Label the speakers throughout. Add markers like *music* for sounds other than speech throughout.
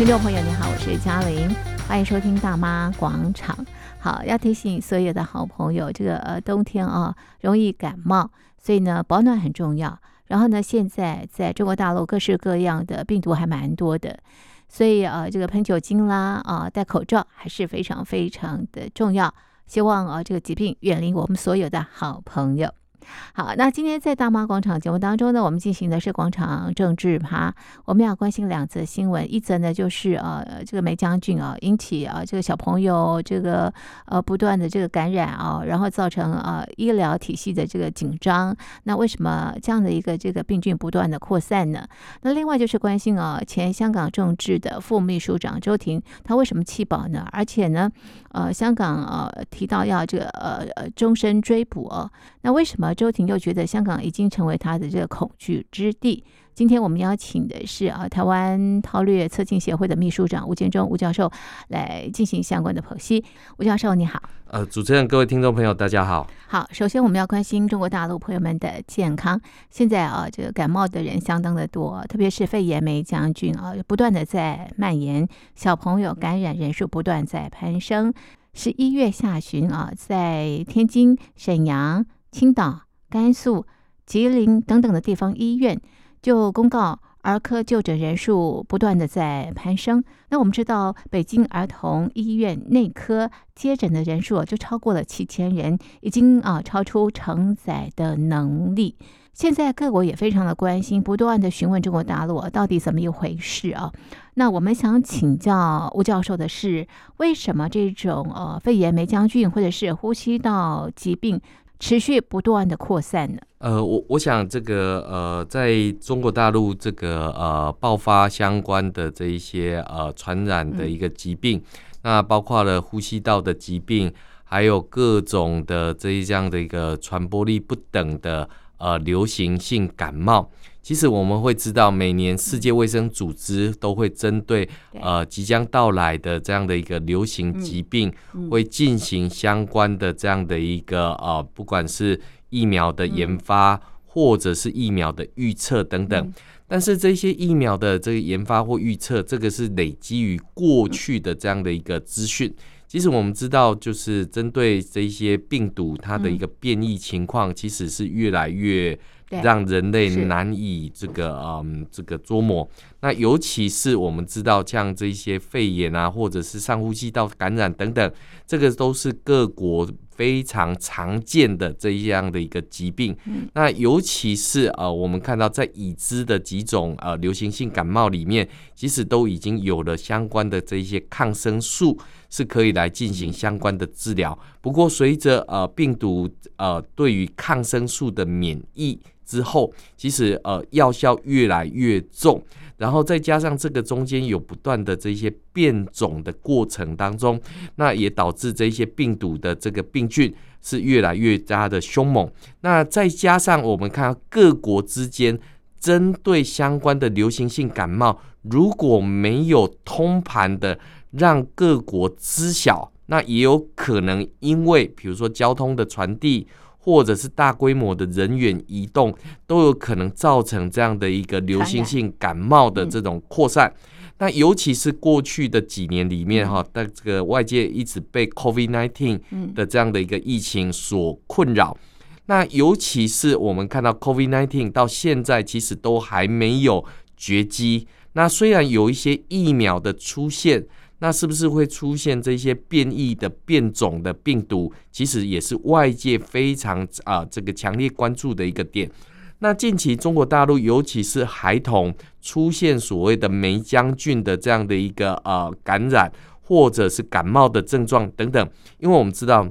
Speaker 1: 听众朋友，你好，我是嘉玲，欢迎收听大妈广场。好，要提醒所有的好朋友，这个呃冬天啊容易感冒，所以呢保暖很重要。然后呢，现在在中国大陆各式各样的病毒还蛮多的，所以呃这个喷酒精啦啊戴口罩还是非常非常的重要。希望啊这个疾病远离我们所有的好朋友。好，那今天在大妈广场节目当中呢，我们进行的是广场政治趴。我们要关心两则新闻，一则呢就是呃这个梅将军啊引起啊这个小朋友这个呃不断的这个感染啊，然后造成啊医疗体系的这个紧张。那为什么这样的一个这个病菌不断的扩散呢？那另外就是关心啊前香港政治的副秘书长周婷，他为什么弃保呢？而且呢呃香港呃提到要这个呃呃终身追捕哦，那为什么？周婷又觉得香港已经成为他的这个恐惧之地。今天我们邀请的是啊，台湾韬略策进协会的秘书长吴建忠吴教授来进行相关的剖析。吴教授你好，
Speaker 2: 呃，主持人各位听众朋友大家好。
Speaker 1: 好，首先我们要关心中国大陆朋友们的健康。现在啊，这个感冒的人相当的多，特别是肺炎霉将军啊，不断的在蔓延，小朋友感染人数不断在攀升。十一月下旬啊，在天津、沈阳、青岛。甘肃、吉林等等的地方医院就公告，儿科就诊人数不断的在攀升。那我们知道，北京儿童医院内科接诊的人数就超过了七千人，已经啊超出承载的能力。现在各国也非常的关心，不断的询问中国大陆到底怎么一回事啊？那我们想请教吴教授的是，为什么这种呃肺炎梅将军或者是呼吸道疾病？持续不断的扩散呢？
Speaker 2: 呃，我我想这个呃，在中国大陆这个呃爆发相关的这一些呃传染的一个疾病，那包括了呼吸道的疾病，还有各种的这一这样的一个传播力不等的呃流行性感冒。其实我们会知道，每年世界卫生组织都会针对呃即将到来的这样的一个流行疾病，会进行相关的这样的一个呃，不管是疫苗的研发或者是疫苗的预测等等。但是这些疫苗的这个研发或预测，这个是累积于过去的这样的一个资讯。其实我们知道，就是针对这些病毒，它的一个变异情况，其实是越来越。让人类难以这个嗯这个捉摸。那尤其是我们知道，像这些肺炎啊，或者是上呼吸道感染等等，这个都是各国非常常见的这样的一个疾病。那尤其是呃，我们看到在已知的几种呃流行性感冒里面，其实都已经有了相关的这些抗生素，是可以来进行相关的治疗。不过，随着呃病毒呃对于抗生素的免疫之后，其实呃药效越来越重，然后再加上这个中间有不断的这些变种的过程当中，那也导致这些病毒的这个病菌是越来越加的凶猛。那再加上我们看各国之间针对相关的流行性感冒，如果没有通盘的让各国知晓，那也有可能因为比如说交通的传递。或者是大规模的人员移动，都有可能造成这样的一个流行性感冒的这种扩散。那尤其是过去的几年里面，哈，在这个外界一直被 COVID-19 的这样的一个疫情所困扰。那尤其是我们看到 COVID-19 到现在其实都还没有绝迹。那虽然有一些疫苗的出现。那是不是会出现这些变异的变种的病毒？其实也是外界非常啊这个强烈关注的一个点。那近期中国大陆，尤其是孩童出现所谓的梅将军的这样的一个呃感染，或者是感冒的症状等等，因为我们知道。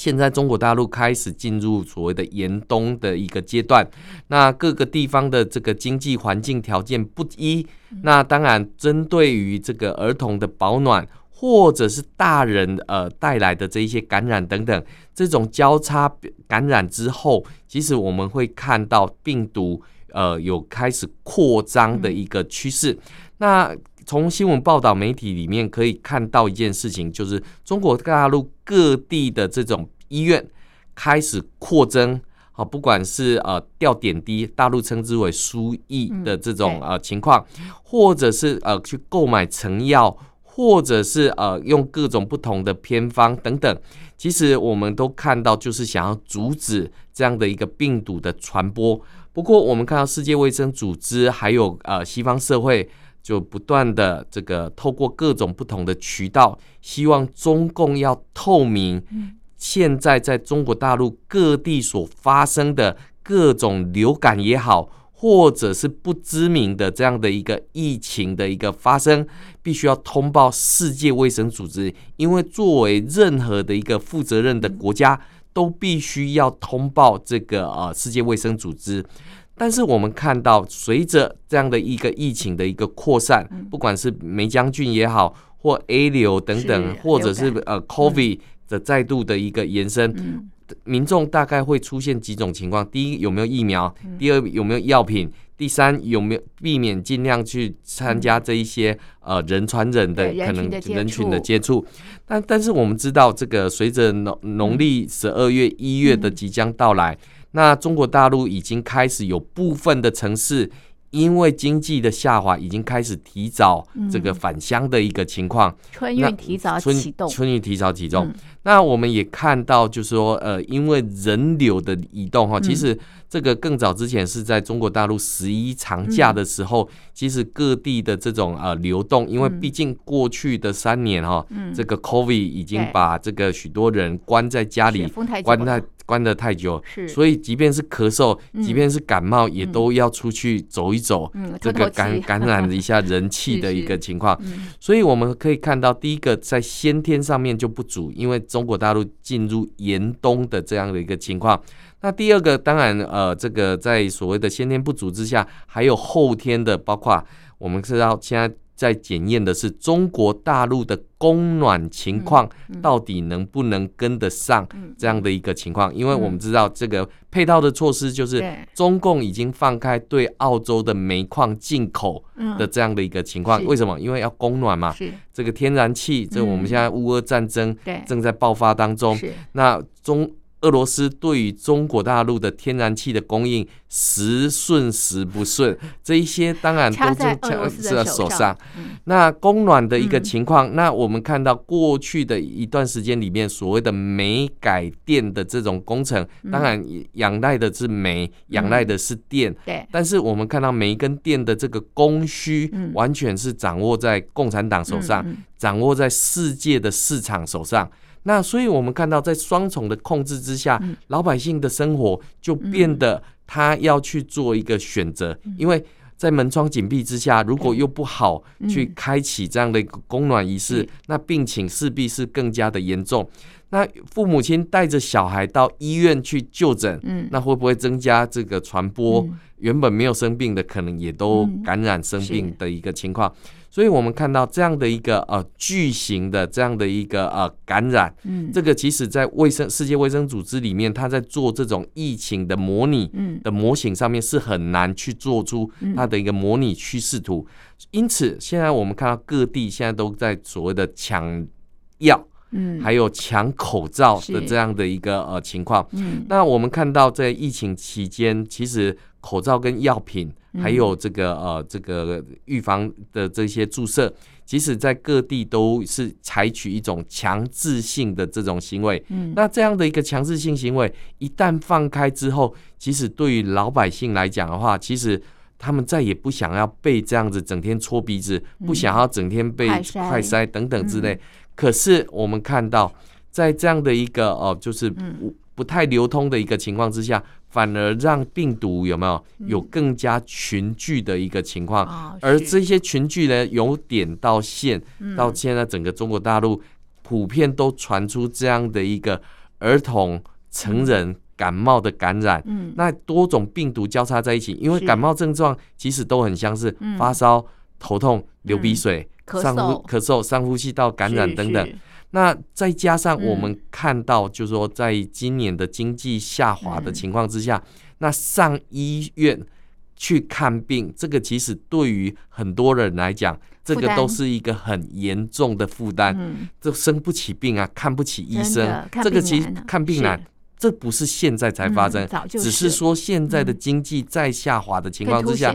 Speaker 2: 现在中国大陆开始进入所谓的严冬的一个阶段，那各个地方的这个经济环境条件不一，那当然针对于这个儿童的保暖，或者是大人呃带来的这一些感染等等，这种交叉感染之后，其实我们会看到病毒呃有开始扩张的一个趋势，那。从新闻报道媒体里面可以看到一件事情，就是中国大陆各地的这种医院开始扩增，好，不管是呃吊点滴，大陆称之为输液的这种呃情况，或者是呃去购买成药，或者是呃用各种不同的偏方等等，其实我们都看到，就是想要阻止这样的一个病毒的传播。不过，我们看到世界卫生组织还有呃西方社会就不断的这个透过各种不同的渠道，希望中共要透明。现在在中国大陆各地所发生的各种流感也好，或者是不知名的这样的一个疫情的一个发生，必须要通报世界卫生组织，因为作为任何的一个负责任的国家，都必须要通报这个呃世界卫生组织。但是我们看到，随着这样的一个疫情的一个扩散，不管是梅将军也好，或 A 流等等，或者是呃 COVID。的再度的一个延伸，嗯、民众大概会出现几种情况：第一，有没有疫苗；嗯、第二，有没有药品；第三，有没有避免尽量去参加这一些、嗯、呃人传人的可能人群的接触。但但是我们知道，这个随着农农历十二月一月的即将到来，嗯、那中国大陆已经开始有部分的城市。因为经济的下滑，已经开始提早这个返乡的一个情况，
Speaker 1: 春运提早启动，
Speaker 2: 春运提早启动。那我们也看到，就是说，呃，因为人流的移动哈，其实这个更早之前是在中国大陆十一长假的时候，其实各地的这种呃流动，因为毕竟过去的三年哈，这个 COVID 已经把这个许多人关在家里，关在。关得太久，所以即便是咳嗽，即便是感冒，也都要出去走一走，这个感感染一下人气的 *laughs* 一个情况。所以我们可以看到，第一个在先天上面就不足，因为中国大陆进入严冬的这样的一个情况。那第二个，当然呃，这个在所谓的先天不足之下，还有后天的，包括我们知道现在。在检验的是中国大陆的供暖情况，到底能不能跟得上这样的一个情况？因为我们知道这个配套的措施，就是中共已经放开对澳洲的煤矿进口的这样的一个情况。为什么？因为要供暖嘛。这个天然气，这我们现在乌俄战争正在爆发当中，那中。俄罗斯对于中国大陆的天然气的供应时顺时不顺，这一些当然都在俄罗斯的手上。那供暖的一个情况，那我们看到过去的一段时间里面，所谓的煤改电的这种工程，当然仰赖的是煤，仰赖的是电。对。但是我们看到煤跟电的这个供需，完全是掌握在共产党手上，掌握在世界的市场手上。那所以，我们看到在双重的控制之下，嗯、老百姓的生活就变得他要去做一个选择，嗯、因为在门窗紧闭之下，如果又不好去开启这样的一个供暖仪式，嗯、那病情势必是更加的严重。那父母亲带着小孩到医院去就诊，嗯、那会不会增加这个传播？嗯、原本没有生病的，可能也都感染生病的一个情况。所以我们看到这样的一个呃巨型的这样的一个呃感染，嗯，这个其实在卫生世界卫生组织里面，他在做这种疫情的模拟的模型上面是很难去做出它的一个模拟趋势图。因此，现在我们看到各地现在都在所谓的抢药，嗯，还有抢口罩的这样的一个呃情况。嗯，那我们看到在疫情期间，其实口罩跟药品。还有这个呃，这个预防的这些注射，即使在各地都是采取一种强制性的这种行为。嗯，那这样的一个强制性行为一旦放开之后，其实对于老百姓来讲的话，其实他们再也不想要被这样子整天搓鼻子，不想要整天被快塞等等之类。可是我们看到，在这样的一个哦，就是不不太流通的一个情况之下。反而让病毒有没有有更加群聚的一个情况，嗯、而这些群聚呢，由点到线，嗯、到现在整个中国大陆普遍都传出这样的一个儿童、成人感冒的感染，嗯、那多种病毒交叉在一起，因为感冒症状其实都很相似，发烧、头痛、流鼻水、嗯、上呼咳嗽、上呼吸道感染等等。那再加上我们看到，就是说，在今年的经济下滑的情况之下，那上医院去看病，这个其实对于很多人来讲，这个都是一个很严重的负担。这生不起病啊，看不起医生，这个其实看病难，这不是现在才发生，
Speaker 1: 嗯、是
Speaker 2: 只是说现在的经济在下滑的情况之下，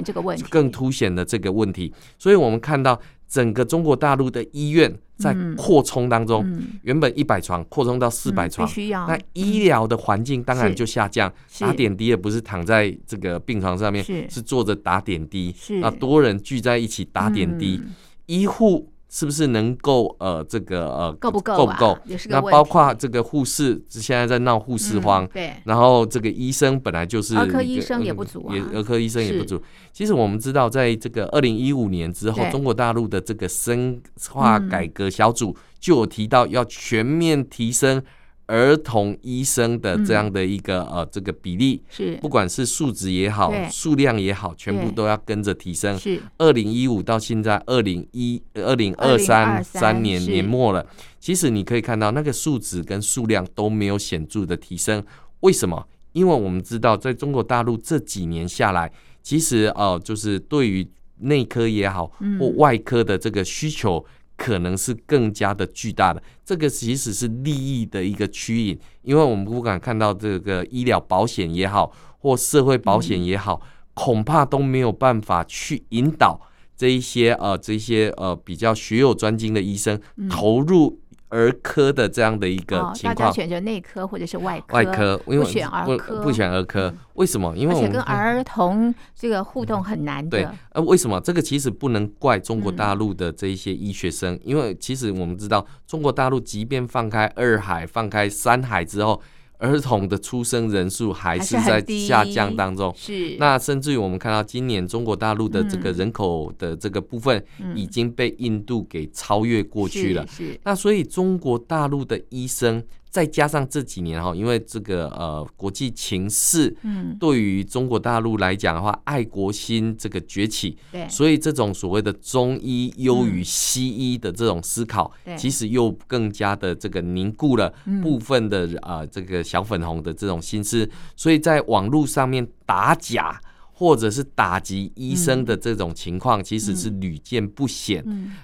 Speaker 2: 更凸显了这个问题。所以我们看到整个中国大陆的医院在扩充当中，嗯、原本一百床扩充到四百床，
Speaker 1: 嗯、
Speaker 2: 那医疗的环境当然就下降。打点滴也不是躺在这个病床上面，
Speaker 1: 是，
Speaker 2: 是坐着打点滴，
Speaker 1: 是。
Speaker 2: 啊，多人聚在一起打点滴，
Speaker 1: 嗯、医
Speaker 2: 护。是不是能够呃这个呃
Speaker 1: 够不够
Speaker 2: 够不够？那包括这个护士现在在闹护士荒，
Speaker 1: 嗯，对。
Speaker 2: 然后这个医生本来就是
Speaker 1: 儿科医生也不足啊，
Speaker 2: 也儿科医生也不足。其实我们知道，在这个二零一五年之后，中国大陆的这个深化改革小组就有提到要全面提升。儿童医生的这样的一个、嗯、呃这个比例，
Speaker 1: 是
Speaker 2: 不管是数值也好，数量也好，全部都要跟着提升。
Speaker 1: 是
Speaker 2: 二零一五到现在二零一二零二三三年年末了，其实你可以看到那个数值跟数量都没有显著的提升。为什么？因为我们知道，在中国大陆这几年下来，其实呃就是对于内科也好或外科的这个需求。可能是更加的巨大的，这个其实是利益的一个趋引，因为我们不敢看到这个医疗保险也好，或社会保险也好，恐怕都没有办法去引导这一些呃这些呃比较学有专精的医生投入。儿科的这样的一个情况，
Speaker 1: 大家选择内科或者是外科，
Speaker 2: 外科
Speaker 1: 不选儿科，
Speaker 2: 不选儿科，为什么？因为我们
Speaker 1: 跟儿童这个互动很难的。
Speaker 2: 对，呃，为什么？这个其实不能怪中国大陆的这一些医学生，因为其实我们知道，中国大陆即便放开二海、放开三海之后。儿童的出生人数还是在下降当中，
Speaker 1: 是。
Speaker 2: 那甚至于我们看到今年中国大陆的这个人口的这个部分，已经被印度给超越过去了。
Speaker 1: 是。
Speaker 2: 那所以中国大陆的医生。再加上这几年哈，因为这个呃国际情势，嗯，对于中国大陆来讲的话，爱国心这个崛起，
Speaker 1: 对，
Speaker 2: 所以这种所谓的中医优于西医的这种思考，其实又更加的这个凝固了部分的啊这个小粉红的这种心思，所以在网络上面打假。或者是打击医生的这种情况，其实是屡见不鲜。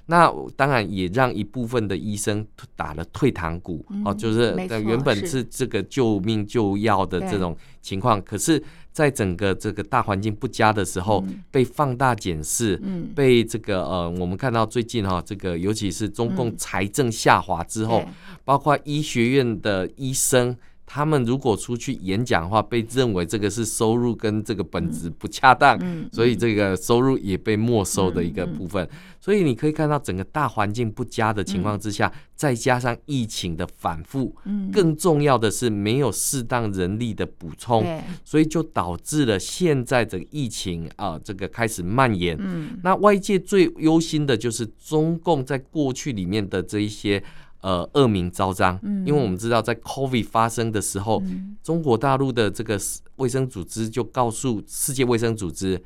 Speaker 2: 那当然也让一部分的医生打了退堂鼓哦，就是原本是。这个救命救药的这种情况，可是在整个这个大环境不佳的时候，被放大检视，被这个呃，我们看到最近哈，这个尤其是中共财政下滑之后，包括医学院的医生。他们如果出去演讲的话，被认为这个是收入跟这个本质不恰当，所以这个收入也被没收的一个部分。所以你可以看到整个大环境不佳的情况之下，再加上疫情的反复，更重要的是没有适当人力的补充，所以就导致了现在这个疫情啊，这个开始蔓延。那外界最忧心的就是中共在过去里面的这一些。呃，恶名昭彰，因为我们知道，在 COVID 发生的时候，中国大陆的这个卫生组织就告诉世界卫生组织，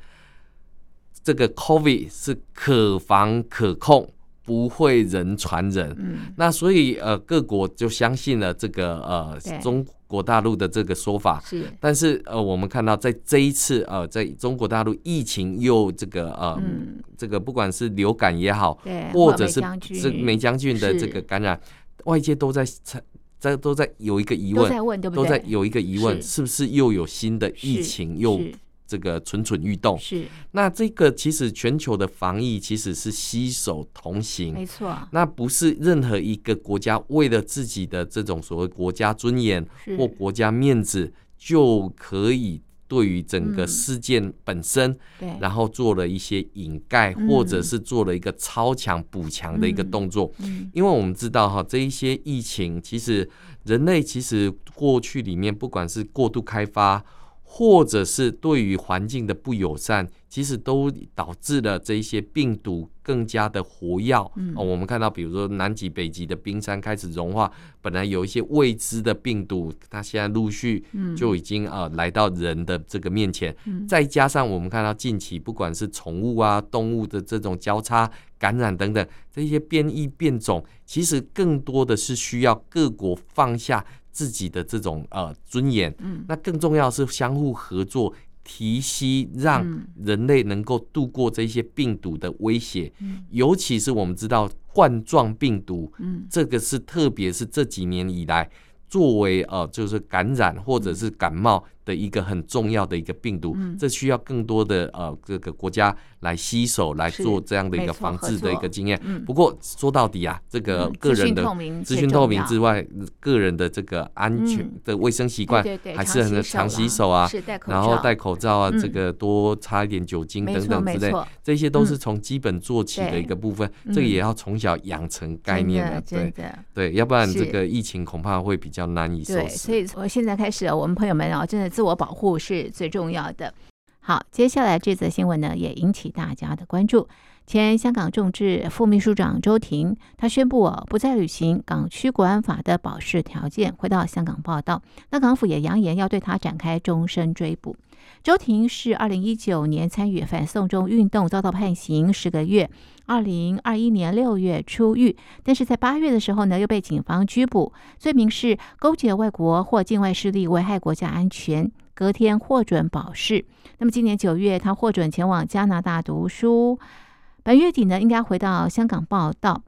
Speaker 2: 这个 COVID 是可防可控，不会人传人。那所以呃，各国就相信了这个呃中。国大陆的这个说法是，但是呃，我们看到在这一次呃，在中国大陆疫情又这个呃，嗯、这个不管是流感也好，
Speaker 1: 对
Speaker 2: 或者是这梅将军的这个感染，外界都在在都在有一个疑问，
Speaker 1: 都在问对不对？
Speaker 2: 都在有一个疑问，是，是不是又有新的疫情又？这个蠢蠢欲动
Speaker 1: 是，
Speaker 2: 那这个其实全球的防疫其实是携手同行，
Speaker 1: 没错。
Speaker 2: 那不是任何一个国家为了自己的这种所谓国家尊严或国家面子，就可以对于整个事件本身，对然后做了一些掩盖，或者是做了一个超强补强的一个动作。因为我们知道哈，这一些疫情其实人类其实过去里面不管是过度开发。或者是对于环境的不友善，其实都导致了这一些病毒更加的活跃。嗯，我们看到，比如说南极、北极的冰山开始融化，本来有一些未知的病毒，它现在陆续就已经呃来到人的这个面前。再加上我们看到近期不管是宠物啊、动物的这种交叉感染等等，这些变异变种，其实更多的是需要各国放下。自己的这种呃尊严，嗯，那更重要是相互合作，提息让人类能够度过这些病毒的威胁，嗯，尤其是我们知道冠状病毒，嗯，这个是特别是这几年以来。作为呃，就是感染或者是感冒的一个很重要的一个病毒，嗯、这需要更多的呃这个国家来携手来做这样的一个防治的一个经验。嗯、不过说到底啊，这个个人的资讯透明之外，个人的这个安全的卫生习惯还是很常洗手啊，然后戴口罩啊，这个多擦一点酒精等等之类，这些都是从基本做起的一个部分。这个也要从小养成概念的，对。对，要不然这个疫情恐怕会比较难以收拾。
Speaker 1: 所以我现在开始，我们朋友们哦，真的自我保护是最重要的。好，接下来这则新闻呢，也引起大家的关注。前香港众志副秘书长周庭，他宣布，不再履行港区国安法的保释条件，回到香港报道。那港府也扬言要对他展开终身追捕。周庭是二零一九年参与反送中运动，遭到判刑十个月。二零二一年六月出狱，但是在八月的时候呢，又被警方拘捕，罪名是勾结外国或境外势力危害国家安全。隔天获准保释。那么今年九月，他获准前往加拿大读书。本月底呢，应该回到香港报道。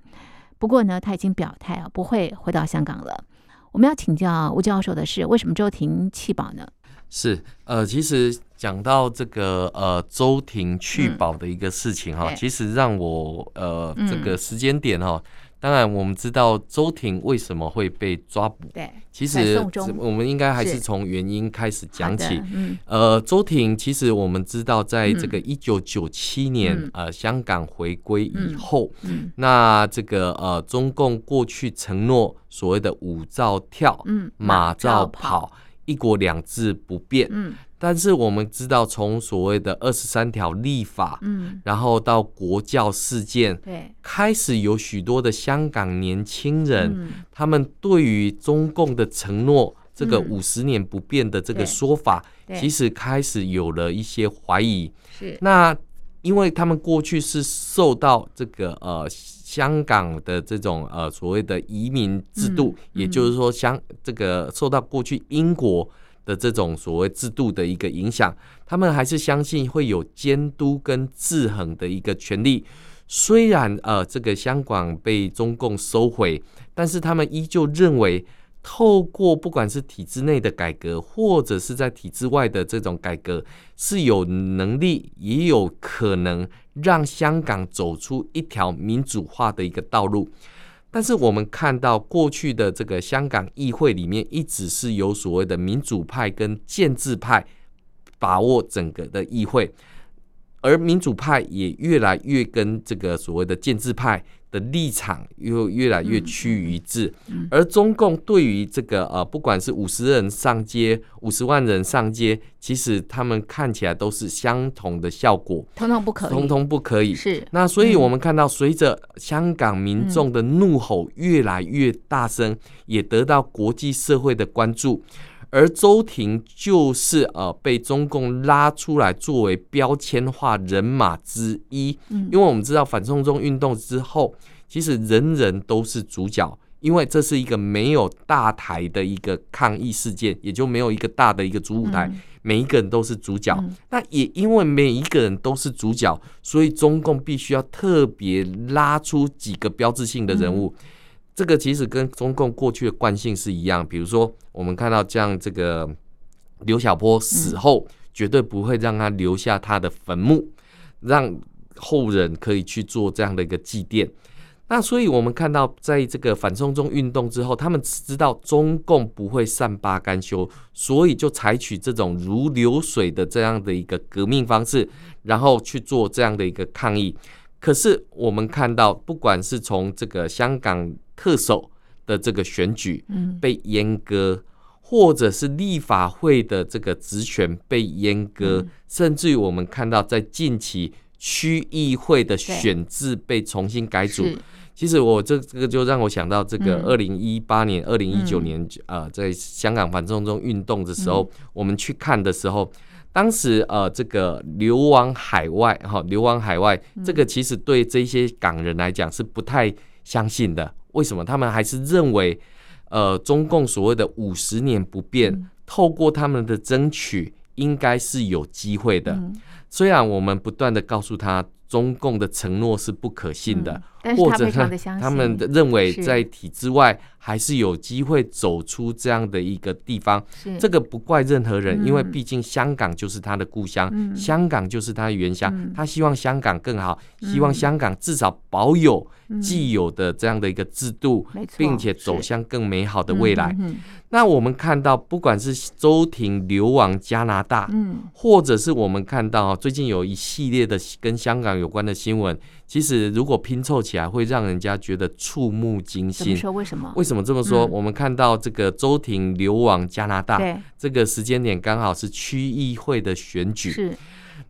Speaker 1: 不过呢，他已经表态啊，不会回到香港了。我们要请教吴教授的是，为什么周婷弃保呢？
Speaker 2: 是呃，其实讲到这个呃周婷弃保的一个事情哈，嗯、其实让我呃、嗯、这个时间点哈。当然，我们知道周庭为什么会被抓捕。
Speaker 1: 对，
Speaker 2: 其实我们应该还是从原因开始讲起。嗯，呃，周庭其实我们知道，在这个一九九七年，嗯、呃，香港回归以后，嗯，嗯。那这个呃，中共过去承诺所谓的五照跳，嗯，马照跑，一国两制不变，嗯。但是我们知道，从所谓的二十三条立法，嗯，然后到国教事件，对，开始有许多的香港年轻人，嗯、他们对于中共的承诺，这个五十年不变的这个说法，嗯、其实开始有了一些怀疑。是，那因为他们过去是受到这个呃香港的这种呃所谓的移民制度，嗯嗯、也就是说，香这个受到过去英国。的这种所谓制度的一个影响，他们还是相信会有监督跟制衡的一个权利。虽然呃，这个香港被中共收回，但是他们依旧认为，透过不管是体制内的改革，或者是在体制外的这种改革，是有能力也有可能让香港走出一条民主化的一个道路。但是我们看到过去的这个香港议会里面，一直是有所谓的民主派跟建制派把握整个的议会，而民主派也越来越跟这个所谓的建制派的立场又越来越趋于一致，而中共对于这个呃，不管是五十人上街、五十万人上街，其实他们看起来都是相同的效果，
Speaker 1: 通通不可以，
Speaker 2: 通通不可以。是，那所以我们看到，随着香港民众的怒吼越来越大声，也得到国际社会的关注。而周庭就是呃被中共拉出来作为标签化人马之一，因为我们知道反送中运动之后，其实人人都是主角，因为这是一个没有大台的一个抗议事件，也就没有一个大的一个主舞台，每一个人都是主角。那也因为每一个人都是主角，所以中共必须要特别拉出几个标志性的人物。这个其实跟中共过去的惯性是一样，比如说我们看到这样，这个刘晓波死后，绝对不会让他留下他的坟墓，让后人可以去做这样的一个祭奠。那所以我们看到，在这个反送中运动之后，他们知道中共不会善罢甘休，所以就采取这种如流水的这样的一个革命方式，然后去做这样的一个抗议。可是我们看到，不管是从这个香港特首的这个选举被阉割，或者是立法会的这个职权被阉割，甚至于我们看到在近期区议会的选制被重新改组。其实我这这个就让我想到这个二零一八年、二零一九年呃，在香港反送中运动的时候，我们去看的时候。当时呃，这个流亡海外哈，流亡海外，这个其实对这些港人来讲是不太相信的。为什么？他们还是认为，呃，中共所谓的五十年不变，透过他们的争取，应该是有机会的。虽然我们不断的告诉他，中共的承诺是不可信的。或者他他们认为在体制外还是有机会走出这样的一个地方。这个不怪任何人，因为毕竟香港就是他的故乡，香港就是他的原乡。他希望香港更好，希望香港至少保有既有的这样的一个制度，并且走向更美好的未来。那我们看到，不管是周庭流亡加拿大，或者是我们看到最近有一系列的跟香港有关的新闻。其实，如果拼凑起来，会让人家觉得触目惊心。
Speaker 1: 说为什么？
Speaker 2: 为什么这么说？嗯、我们看到这个周庭流亡加拿大，对这个时间点刚好是区议会的选举。是。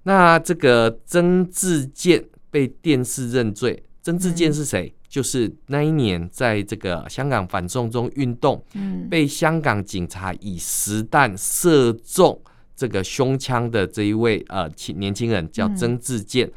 Speaker 2: 那这个曾志健被电视认罪。曾志健是谁？嗯、就是那一年在这个香港反送中运动，嗯、被香港警察以实弹射中这个胸腔的这一位呃年轻人，叫曾志健。嗯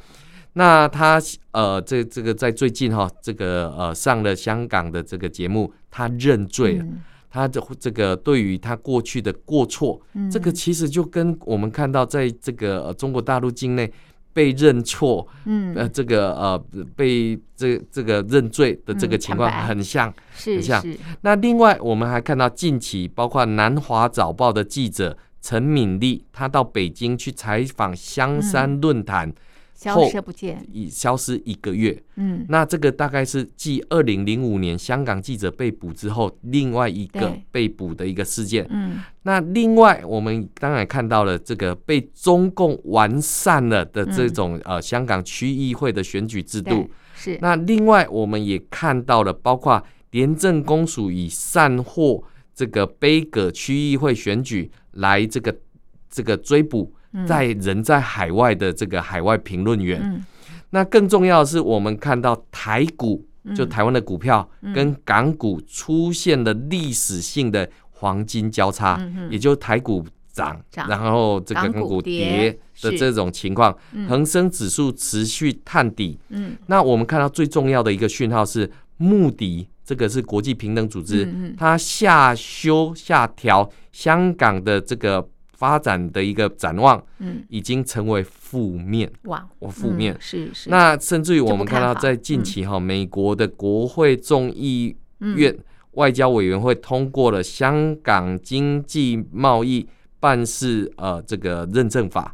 Speaker 2: 那他呃，这这个在最近哈，这个呃上了香港的这个节目，他认罪了。嗯、他的这个对于他过去的过错，嗯、这个其实就跟我们看到在这个中国大陆境内被认错，嗯，呃，这个呃被这这个认罪的这个情况很像，嗯、很像。那另外我们还看到近期，包括南华早报的记者陈敏丽，她到北京去采访香山论坛。嗯
Speaker 1: 消失不见，
Speaker 2: 已消失一个月。
Speaker 1: 嗯，
Speaker 2: 那这个大概是继二零零五年香港记者被捕之后，另外一个被捕的一个事件。嗯，那另外我们当然看到了这个被中共完善了的这种、嗯、呃香港区议会的选举制度。
Speaker 1: 是。
Speaker 2: 那另外我们也看到了，包括廉政公署以散获这个杯葛区议会选举来这个这个追捕。在人在海外的这个海外评论员，嗯、那更重要的是，我们看到台股，就台湾的股票跟港股出现了历史性的黄金交叉，也就台股涨，然后这个港股跌的这种情况，恒生指数持续探底。嗯、那我们看到最重要的一个讯号是，穆迪这个是国际平等组织，嗯、它下修下调香港的这个。发展的一个展望，嗯，已经成为负面哇，我负面。
Speaker 1: 是是。
Speaker 2: 那甚至于我们看到，在近期哈，美国的国会众议院外交委员会通过了香港经济贸易办事呃这个认证法。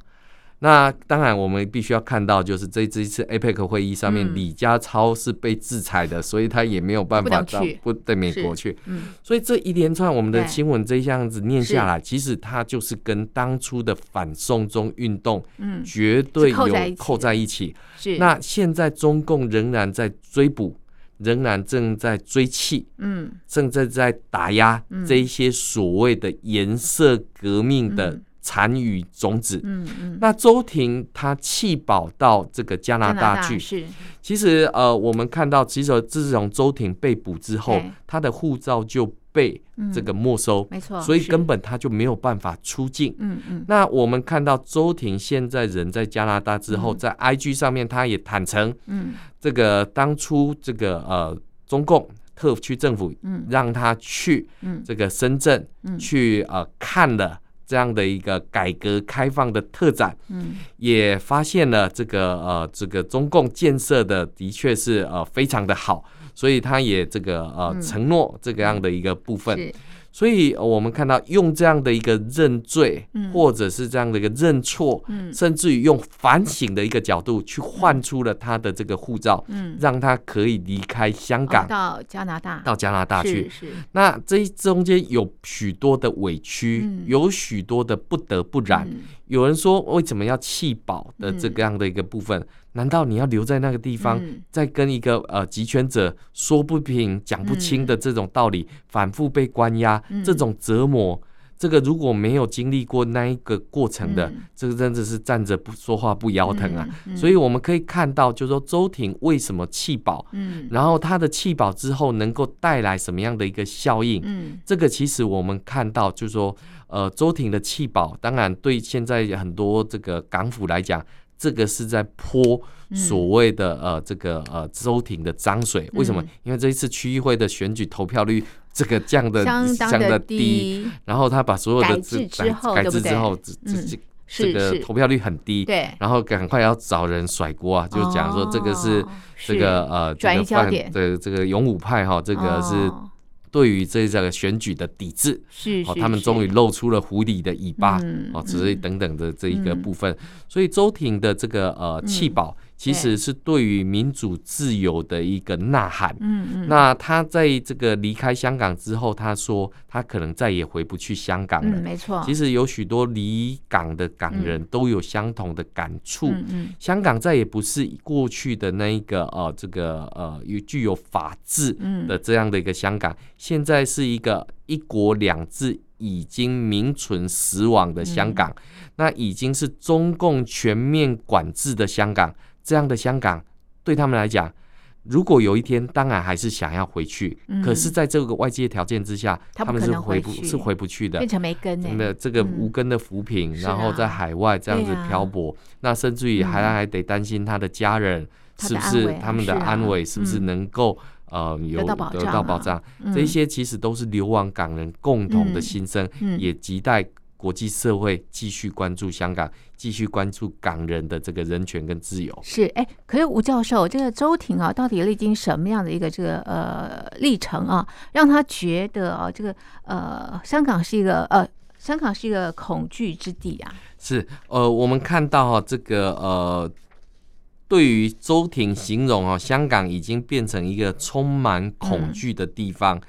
Speaker 2: 那当然，我们必须要看到，就是这这一次 APEC 会议上面，李家超是被制裁的，所以他也没有办法到不对美国去。所以这一连串我们的新闻这样子念下来，其实它就是跟当初的反送中运动，绝对有扣在一起。那现在中共仍然在追捕，仍然正在追缉，嗯，正在在打压这一些所谓的颜色革命的。残余种子，嗯嗯，那周婷她弃保到这个加拿大去，是，其实呃，我们看到，其实自从周婷被捕之后，他的护照就被这个没收，没错，所以根本他就没有办法出境，嗯嗯。那我们看到周婷现在人在加拿大之后，在 IG 上面他也坦诚，嗯，这个当初这个呃中共特区政府，嗯，让他去，嗯，这个深圳，嗯，去呃看了。这样的一个改革开放的特展，嗯，也发现了这个呃，这个中共建设的的确是呃非常的好，所以他也这个呃承诺这个样的一个部分。嗯所以，我们看到用这样的一个认罪，或者是这样的一个认错，甚至于用反省的一个角度去换出了他的这个护照，让他可以离开香港
Speaker 1: 到加拿大，
Speaker 2: 到加拿大去。那这中间有许多的委屈，有许多的不得不然。有人说，为什么要弃保的这个样的一个部分？难道你要留在那个地方，再跟一个呃集权者说不平、讲不清的这种道理，反复被关押，这种折磨，这个如果没有经历过那一个过程的，这个真的是站着不说话不腰疼啊。所以我们可以看到，就是说周庭为什么弃保，然后他的弃保之后能够带来什么样的一个效应？这个其实我们看到，就是说呃周庭的弃保，当然对现在很多这个港府来讲。这个是在泼所谓的呃这个呃周庭的脏水，为什么？因为这一次区议会的选举投票率这个降的相当的低，然后他把所有的
Speaker 1: 改制之后，
Speaker 2: 改制之后，这个投票率很低，
Speaker 1: 对，
Speaker 2: 然后赶快要找人甩锅啊，就讲说这个是这个呃
Speaker 1: 转移焦点，
Speaker 2: 对这个勇武派哈，这个是对于这这个选举的抵制，
Speaker 1: 是，
Speaker 2: 哦，他们终于露出了狐狸的尾巴，哦，只是等等的这一个部分，所以周挺的这个呃弃保。其实是对于民主自由的一个呐喊。嗯嗯。那他在这个离开香港之后，他说他可能再也回不去香港了。
Speaker 1: 嗯，没错。
Speaker 2: 其实有许多离港的港人都有相同的感触。嗯嗯。香港再也不是过去的那一个呃，这个呃有具有法治的这样的一个香港，现在是一个一国两制已经名存实亡的香港。那已经是中共全面管制的香港。这样的香港对他们来讲，如果有一天，当然还是想要回去。嗯、可是，在这个外界条件之下，他们是回不，是回不去的，
Speaker 1: 变成没根的、欸、
Speaker 2: 这个无根的浮萍，嗯、然后在海外这样子漂泊，啊、那甚至于还还得担心他的家人是不是他们的安危是不是能够呃有得到保障？这些其实都是流亡港人共同的心声，也亟待。国际社会继续关注香港，继续关注港人的这个人权跟自由。
Speaker 1: 是，哎，可是吴教授，这个周婷啊，到底历经什么样的一个这个呃历程啊，让他觉得啊，这个呃香港是一个呃香港是一个恐惧之地啊？
Speaker 2: 是，呃，我们看到哈、啊，这个呃，对于周婷形容啊，香港已经变成一个充满恐惧的地方。嗯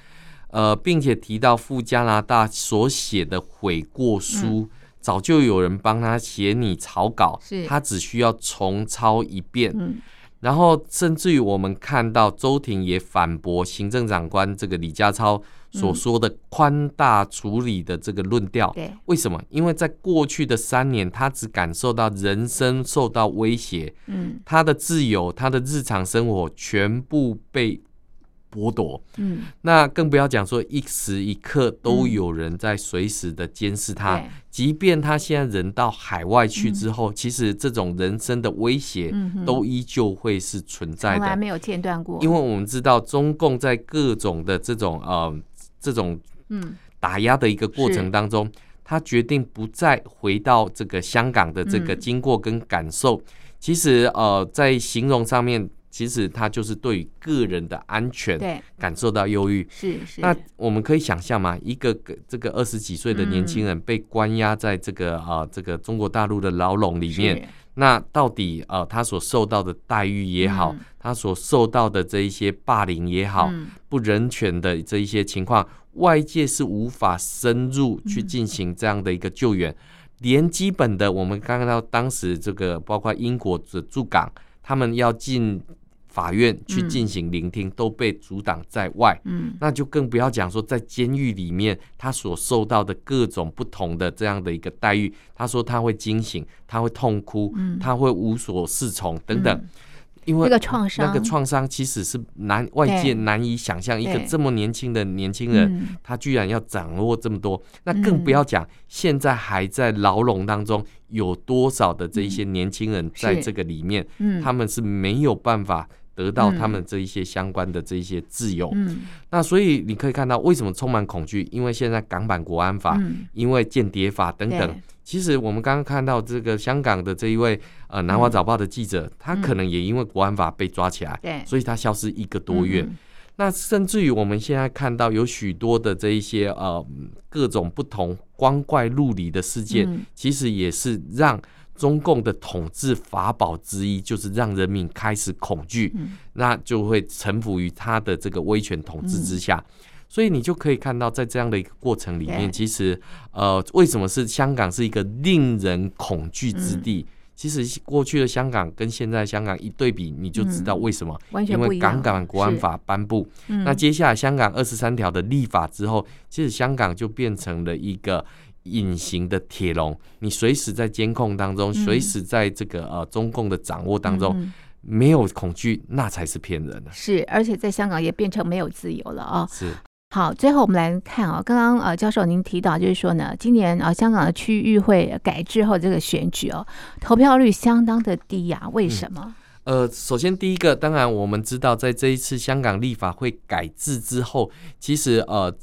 Speaker 2: 呃，并且提到赴加拿大所写的悔过书，嗯、早就有人帮他写拟草稿，是他只需要重抄一遍。嗯、然后甚至于我们看到周庭也反驳行政长官这个李家超所说的宽大处理的这个论调。对、嗯，为什么？因为在过去的三年，他只感受到人生受到威胁，嗯，他的自由，他的日常生活全部被。剥夺，嗯，那更不要讲说一时一刻都有人在随时的监视他，嗯、即便他现在人到海外去之后，嗯、其实这种人生的威胁都依旧会是存在的，从来
Speaker 1: 没有间断过。
Speaker 2: 因为我们知道中共在各种的这种呃这种嗯。打压的一个过程当中，嗯、他决定不再回到这个香港的这个经过跟感受。嗯、其实呃在形容上面。其实他就是对于个人的安全感受到忧郁，
Speaker 1: 是是。
Speaker 2: 那我们可以想象嘛，一个这个二十几岁的年轻人被关押在这个啊这个中国大陆的牢笼里面，那到底呃他所受到的待遇也好，他所受到的这一些霸凌也好，不人权的这一些情况，外界是无法深入去进行这样的一个救援，连基本的我们看到当时这个包括英国的驻港，他们要进。法院去进行聆听都被阻挡在外，嗯，那就更不要讲说在监狱里面他所受到的各种不同的这样的一个待遇。他说他会惊醒，他会痛哭，他会无所适从等等。因为那个创伤，那个创伤其实是难外界难以想象，一个这么年轻的年轻人，他居然要掌握这么多。那更不要讲现在还在牢笼当中有多少的这一些年轻人在这个里面，嗯。他们是没有办法。得到他们这一些相关的这一些自由，嗯，那所以你可以看到为什么充满恐惧？因为现在港版国安法，嗯，因为间谍法等等。其实我们刚刚看到这个香港的这一位呃南华早报的记者，他可能也因为国安法被抓起来，对，所以他消失一个多月。那甚至于我们现在看到有许多的这一些呃各种不同光怪陆离的事件，其实也是让。中共的统治法宝之一，就是让人民开始恐惧，嗯、那就会臣服于他的这个威权统治之下。嗯、所以你就可以看到，在这样的一个过程里面，其实呃，为什么是香港是一个令人恐惧之地？嗯、其实过去的香港跟现在香港一对比，你就知道为什么。
Speaker 1: 嗯、因
Speaker 2: 为港港国安法颁布，那接下来香港二十三条的立法之后，其实香港就变成了一个。隐形的铁笼，你随时在监控当中，随时在这个呃中共的掌握当中，没有恐惧，那才是骗人的。
Speaker 1: 是，而且在香港也变成没有自由了啊。
Speaker 2: 是。
Speaker 1: 好，最后我们来看啊，刚刚呃教授您提到，就是说呢，今年啊香港的区域会改制后这个选举哦，投票率相当的低呀，为什么？
Speaker 2: 呃，首先第一个，当然我们知道，在这一次香港立法会改制之后，其实呃。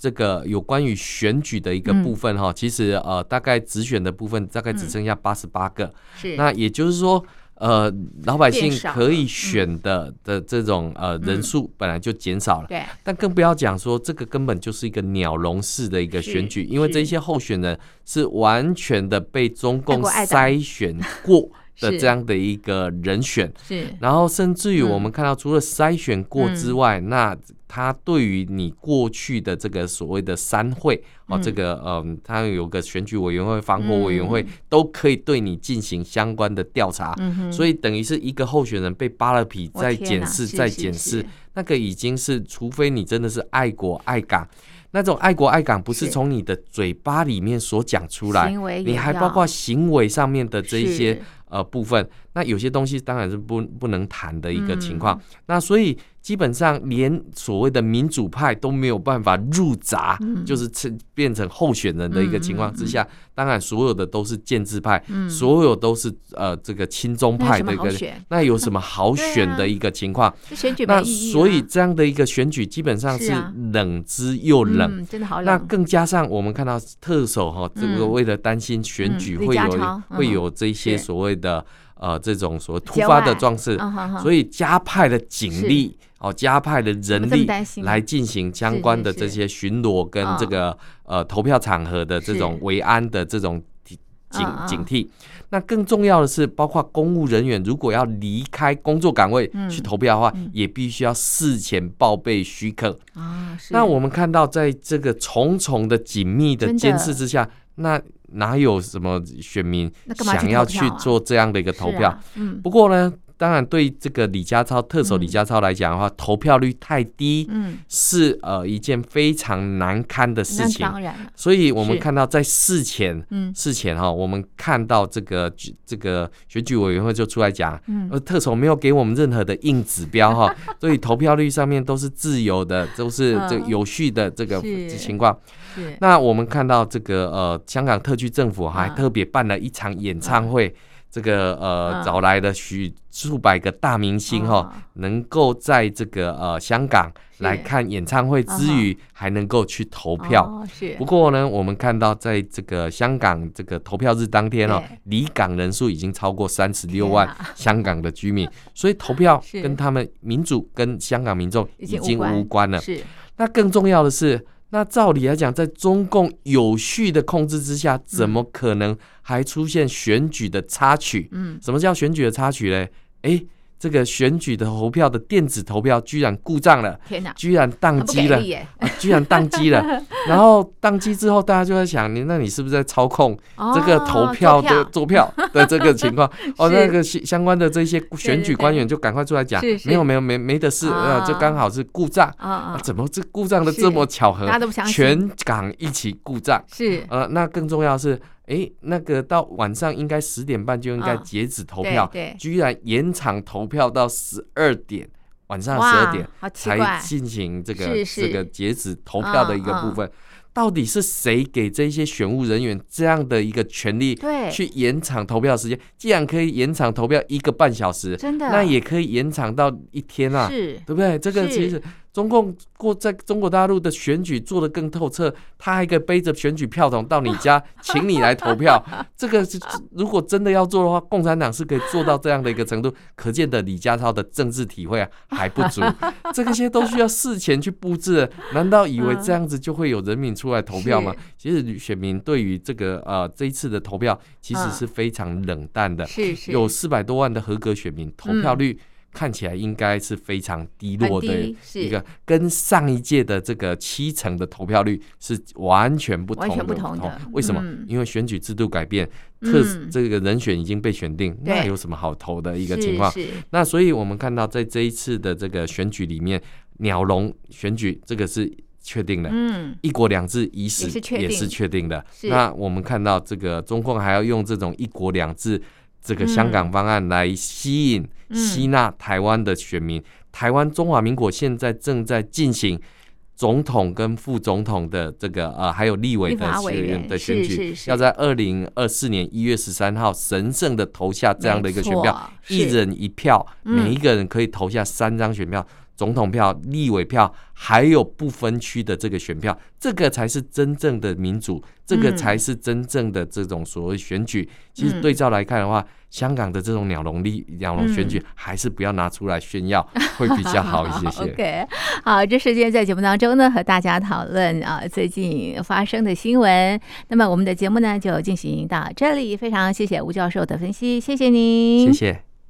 Speaker 2: 这个有关于选举的一个部分哈，嗯、其实呃，大概直选的部分大概只剩下八十八个，嗯、是。那也就是说。呃，老百姓可以选的、嗯、的这种呃人数本来就减少了，对、嗯，但更不要讲说这个根本就是一个鸟笼式的一个选举，因为这些候选人是完全的被中共筛选过的这样的一个人选，是，然后甚至于我们看到除了筛选过之外，嗯、那。他对于你过去的这个所谓的三会哦，这个嗯，他有个选举委员会、防火委员会，都可以对你进行相关的调查。所以等于是一个候选人被扒了皮，再检视、再检视，那个已经是，除非你真的是爱国爱港，那种爱国爱港不是从你的嘴巴里面所讲出来，你还包括行为上面的这一些呃部分，那有些东西当然是不不能谈的一个情况。那所以。基本上连所谓的民主派都没有办法入闸，嗯、就是成变成候选人的一个情况之下，嗯嗯嗯、当然所有的都是建制派，嗯、所有都是呃这个亲中派的一个，那，那有什么好选的一个情况？啊、那所以这样的一个选举基本上是冷之又冷，嗯、真的好冷。那更加上我们看到特首哈，这个为了担心选举会有、会有这些所谓的。呃，这种所谓突发的状况，所以加派了警力，哦，加派了人力来进行相关的这些巡逻跟这个呃投票场合的这种维安的这种警警惕。那更重要的是，包括公务人员如果要离开工作岗位去投票的话，也必须要事前报备许可。啊。那我们看到，在这个重重的紧密的。监视之下，那。哪有什么选民想要去做这样的一个投票？嗯，不过呢，当然对这个李家超特首李家超来讲的话，投票率太低，嗯，是呃一件非常难堪的事情。当然，所以我们看到在事前，嗯，事前哈，我们看到这个这个选举委员会就出来讲，呃，特首没有给我们任何的硬指标哈，*laughs* 所以投票率上面都是自由的，都是这有序的这个情况。那我们看到这个呃，香港特区政府还特别办了一场演唱会，啊、这个呃，找来的许数百个大明星哈，啊、能够在这个呃香港来看演唱会之余，还能够去投票。啊、不过呢，我们看到在这个香港这个投票日当天哦，离港人数已经超过三十六万香港的居民，啊、*laughs* 所以投票跟他们民主跟香港民众已经无关了。是，那更重要的是。那照理来讲，在中共有序的控制之下，怎么可能还出现选举的插曲？嗯，什么叫选举的插曲嘞？诶。这个选举的投票的电子投票居然故障了，天哪！居然宕机了，啊，居然宕机了。*laughs* 然后宕机之后，大家就在想，你那你是不是在操控这个投票的做票。的 *laughs* 这个情况？哦，那个相关的这些选举官员就赶快出来讲，没有没有没没的事，呃，就刚好是故障。啊，怎么这故障的这么巧合？全港一起故障，是。呃，那更重要是。哎，那个到晚上应该十点半就应该截止投票，哦、居然延长投票到十二点，晚上十二点才进行这个这个截止投票的一个部分。到底是谁给这些选务人员这样的一个权利，去延长投票时间？既然可以延长投票一个半小时，真的，那也可以延长到一天啊，是对不对？这个其实。中共过在中国大陆的选举做得更透彻，他还可以背着选举票筒到你家，请你来投票。*laughs* 这个是如果真的要做的话，共产党是可以做到这样的一个程度。可见的李家超的政治体会啊还不足，*laughs* 这个些都需要事前去布置。难道以为这样子就会有人民出来投票吗？其实选民对于这个呃这一次的投票其实是非常冷淡的，有四百多万的合格选民，投票率。看起来应该是非常低落的一个，跟上一届的这个七成的投票率是完全不同的。不同的。为什么？因为选举制度改变，特这个人选已经被选定，那有什么好投的一个情况？那所以我们看到在这一次的这个选举里面，鸟笼选举这个是确定的。嗯，一国两制已死也是确定的。那我们看到这个中共还要用这种一国两制。这个香港方案来吸引、吸纳台湾的选民。台湾中华民国现在正在进行总统跟副总统的这个呃，还有立委的选的选举，要在二零二四年一月十三号神圣的投下这样的一个选票，一人一票，每一个人可以投下三张选票。总统票、立委票，还有不分区的这个选票，这个才是真正的民主，这个才是真正的这种所谓选举。其实对照来看的话，香港的这种鸟笼立鸟笼选举，还是不要拿出来炫耀，会比较好一些些。*laughs*
Speaker 1: OK，好，这时间在节目当中呢，和大家讨论啊最近发生的新闻。那么我们的节目呢就进行到这里，非常谢谢吴教授的分析，谢谢您，
Speaker 2: 谢谢。